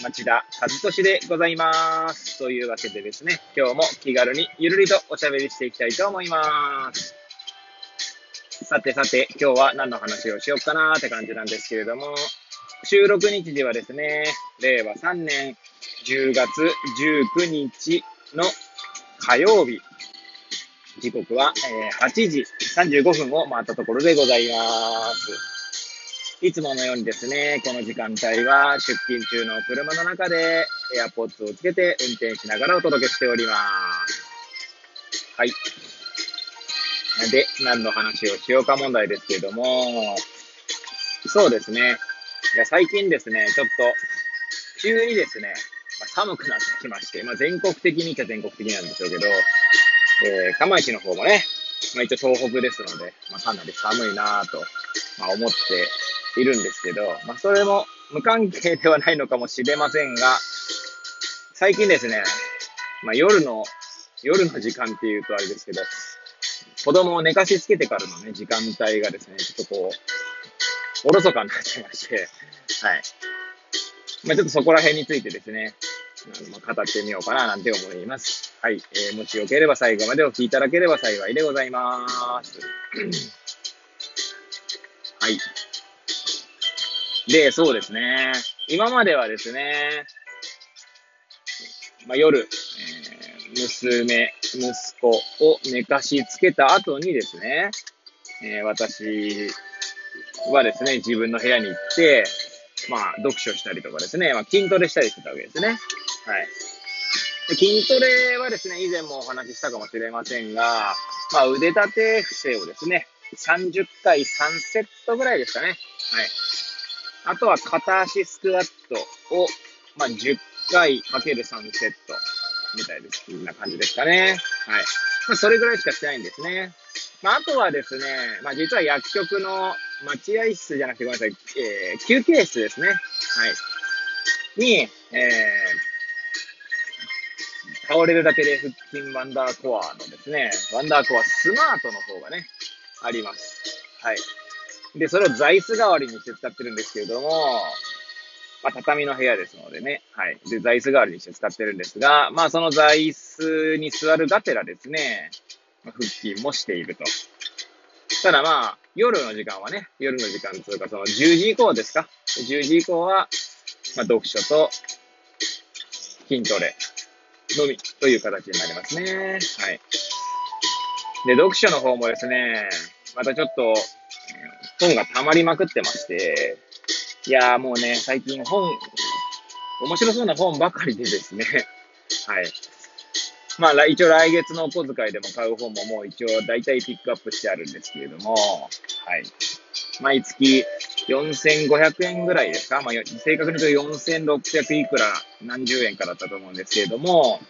町田和俊でございます。というわけでですね、今日も気軽にゆるりとおしゃべりしていきたいと思います。さてさて、今日は何の話をしようかなーって感じなんですけれども、収録日時はですね、令和3年10月19日の火曜日、時刻は8時35分を回ったところでございます。いつものようにですね、この時間帯は出勤中の車の中で AirPods をつけて運転しながらお届けしております。はい。で、何の話をしようか問題ですけれども、そうですね。いや最近ですね、ちょっと、急にですね、まあ、寒くなってきまして、まあ、全国的にっちゃ全国的なんでしょうけど、えー、釜石の方もね、まあ、一応東北ですので、まあ、かなり寒いなぁと、まあ、思っているんですけど、まあ、それも無関係ではないのかもしれませんが、最近ですね、まあ、夜の、夜の時間っていうとあれですけど、子供を寝かしつけてからのね、時間帯がですね、ちょっとこう、おろそかになっちゃいまして、はい。まあ、ちょっとそこら辺についてですね、あのまあ、語ってみようかななんて思います。はい。えー、もしよければ最後までお聞きいただければ幸いでございます。はい。で、そうですね。今まではですね、まあ、夜、えー、娘、息子を寝かしつけた後にですね、えー、私はですね、自分の部屋に行って、まあ、読書したりとかですね、まあ、筋トレしたりしてたわけですね。はい。で筋トレはですね、以前もお話ししたかもしれませんが、まあ、腕立て伏せをですね、30回3セットぐらいですかね。はい。あとは片足スクワットを、まあ、10回かける3セットみたいです。こんな感じですかね。はい。まあ、それぐらいしかしてないんですね。まあ、あとはですね、まあ、実は薬局の待合室じゃなくてごめんなさい、えー、休憩室ですね。はい。に、えー、倒れるだけで腹筋ワンダーコアのですね、ワンダーコアスマートの方がね、あります。はい。で、それを座椅子代わりにして使ってるんですけれども、まあ、畳の部屋ですのでね、はい。で、座椅子代わりにして使ってるんですが、まあ、その座椅子に座るがてらですね、腹筋もしていると。ただまあ、夜の時間はね、夜の時間というか、その10時以降ですか ?10 時以降は、まあ、読書と筋トレのみという形になりますね。はい。で、読書の方もですね、またちょっと、本が溜まりまくってまして、いやーもうね、最近本、面白そうな本ばかりでですね、はい。まあ、一応来月のお小遣いでも買う本ももう一応大体ピックアップしてあるんですけれども、はい。毎月4500円ぐらいですか？まあ、正確に言うと4600いくら何十円かだったと思うんですけれども、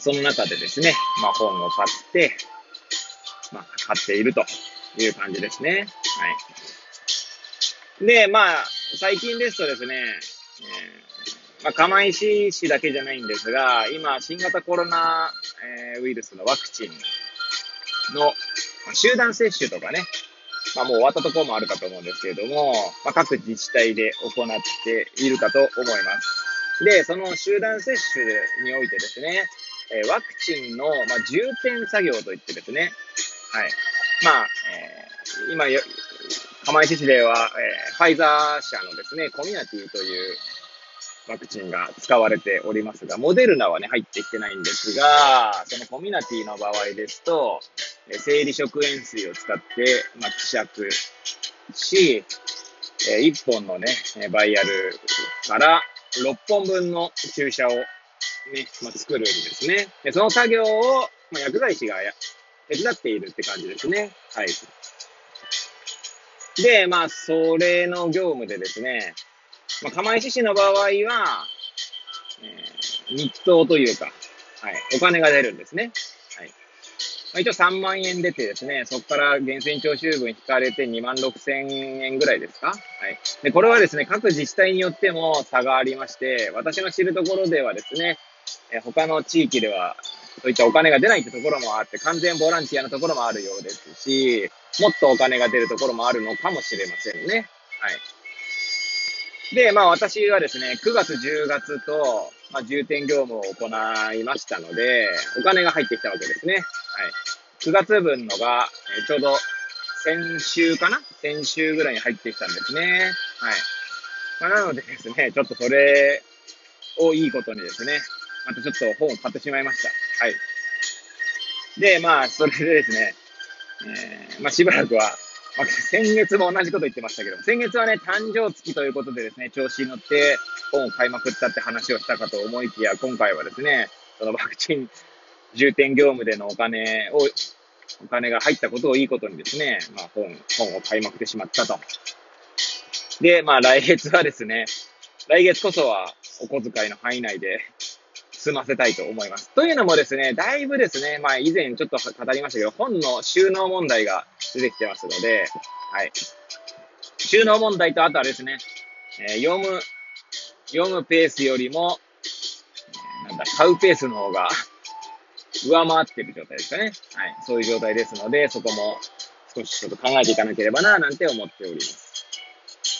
その中でですね、まあ本を買って、まあ買っているという感じですね。はい。で、まあ、最近ですとですね、えー、まあ、釜石市だけじゃないんですが、今、新型コロナ、えー、ウイルスのワクチンの、ま、集団接種とかね、まあ、もう終わったところもあるかと思うんですけれども、まあ、各自治体で行っているかと思います。で、その集団接種においてですね、えー、ワクチンの、まあ、重点作業といってですね、はい。まあ、えー、今、釜石市では、えー、ファイザー社のですね、コミュニティというワクチンが使われておりますが、モデルナはね、入ってきてないんですが、そのコミュニティの場合ですと、生理食塩水を使って、まあ、希釈し、えー、1本のね、バイアルから6本分の注射をね、まあ、作るんですね。でその作業を、まあ、薬剤師がや手伝っているって感じですね。はい。で、まあ、それの業務でですね、まあ、釜石市の場合は、えー、日当というか、はい、お金が出るんですね。はい。まあ、一応3万円出てですね、そこから源泉徴収分引かれて2万6千円ぐらいですかはい。で、これはですね、各自治体によっても差がありまして、私の知るところではですね、え他の地域では、そういったお金が出ないってところもあって、完全ボランティアのところもあるようですし、もっとお金が出るところもあるのかもしれませんね。はい。で、まあ私はですね、9月、10月と、まあ、重点業務を行いましたので、お金が入ってきたわけですね。はい。9月分のが、えちょうど先週かな？先週ぐらいに入ってきたんですね。はい。まあ、なのでですね、ちょっとそれをいいことにですね、またちょっと本を買ってしまいました。はい。で、まあ、それでですね、えー、まあ、しばらくは、まあ、先月も同じこと言ってましたけど、先月はね、誕生月ということでですね、調子に乗って本を買いまくったって話をしたかと思いきや、今回はですね、そのワクチン重点業務でのお金を、お金が入ったことをいいことにですね、まあ本、本を買いまくってしまったと。で、まあ来月はですね、来月こそはお小遣いの範囲内で済ませたいと思います。というのもですね、だいぶですね、まあ以前ちょっと語りましたけど、本の収納問題が出てきてますので、はい。収納問題とあとはですね、えー、読む、読むペースよりも、なんだ、買うペースの方が上回ってる状態ですかね。はい。そういう状態ですので、そこも少しちょっと考えていかなければな、なんて思っております。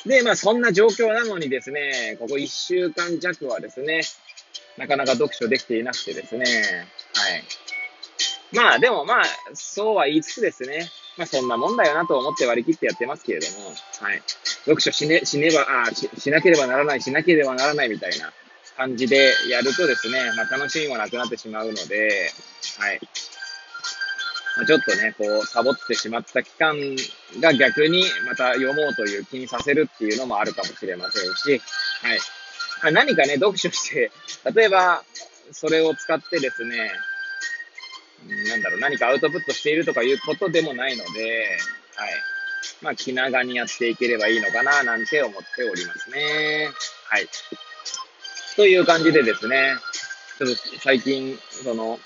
で、まあそんな状況なのにですね、ここ1週間弱はですね、なかなか読書できていなくてですね、はい。まあでもまあ、そうは言いつつですね、まあそんなもんだよなと思って割り切ってやってますけれども、はい。読書しね、しねば、あし、しなければならない、しなければならないみたいな感じでやるとですね、まあ楽しみもなくなってしまうので、はい。まあ、ちょっとね、こう、サボってしまった期間が逆にまた読もうという気にさせるっていうのもあるかもしれませんし、はい。何かね、読書して、例えば、それを使ってですね、なんだろう、何かアウトプットしているとかいうことでもないので、はい。まあ、気長にやっていければいいのかな、なんて思っておりますね。はい。という感じでですね、ちょっと最近、その、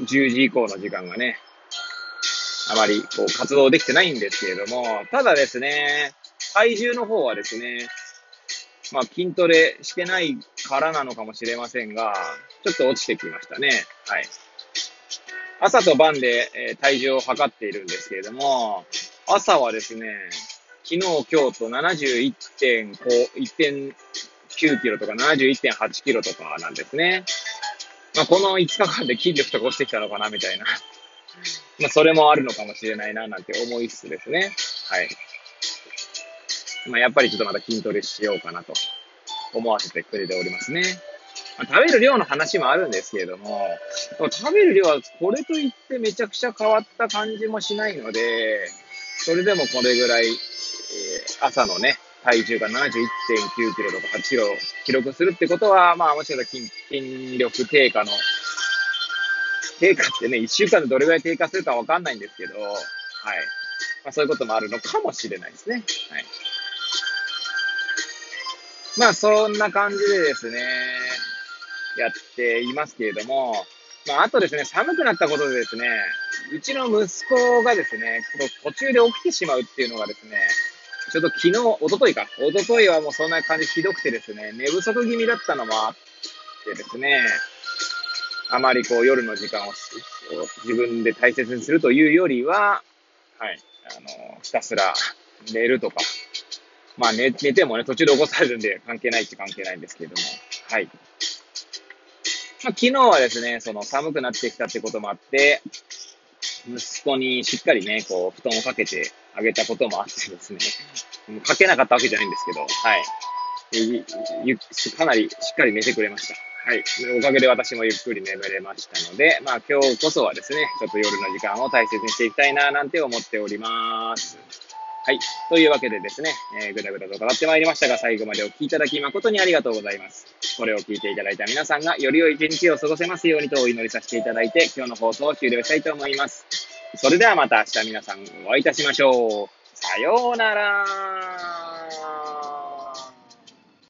10時以降の時間がね、あまりこう活動できてないんですけれども、ただですね、体重の方はですね、まあ筋トレしてないからなのかもしれませんが、ちょっと落ちてきましたね。はい。朝と晩で、え体重を測っているんですけれども、朝はですね、昨日、今日と71.9キロとか71.8キロとかなんですね。まあ、この5日間で筋力とか落ちてきたのかなみたいな。まあ、それもあるのかもしれないな、なんて思いつつですね。はい。まあ、やっぱりちょっとまた筋トレしようかなと思わせてくれておりますね。まあ、食べる量の話もあるんですけれども、食べる量はこれといってめちゃくちゃ変わった感じもしないので、それでもこれぐらい、えー、朝のね、体重が71.9キロとか8キロ記録するってことは、まあもしかしたら筋筋力低下の、低下ってね、1週間でどれぐらい低下するかわかんないんですけど、はい。まあそういうこともあるのかもしれないですね。はい。まあそんな感じでですね、やっていますけれども、まああとですね、寒くなったことでですね、うちの息子がですね、途中で起きてしまうっていうのがですね、ちょっと昨日、おとといか、おとといはもうそんな感じひどくてですね、寝不足気味だったのもあってですね、あまりこう夜の時間を自分で大切にするというよりは、はい、あの、ひたすら寝るとか、まあ寝寝てもね、途中で起こされるんで関係ないって関係ないんですけれども、はい。まあ昨日はですね、その寒くなってきたってこともあって、息子にしっかりね、こう、布団をかけてあげたこともあってですね、かけなかったわけじゃないんですけど、はい。かなりしっかり寝てくれました。はい。おかげで私もゆっくり眠れましたので、まあ今日こそはですね、ちょっと夜の時間を大切にしていきたいな、なんて思っております。はい。というわけでですね、えー、ぐだぐだと語ってまいりましたが、最後までお聴きいただき誠にありがとうございます。これを聞いていただいた皆さんがより良い一日を過ごせますようにとお祈りさせていただいて、今日の放送を終了したいと思います。それではまた明日皆さんお会いいたしましょう。さようなら。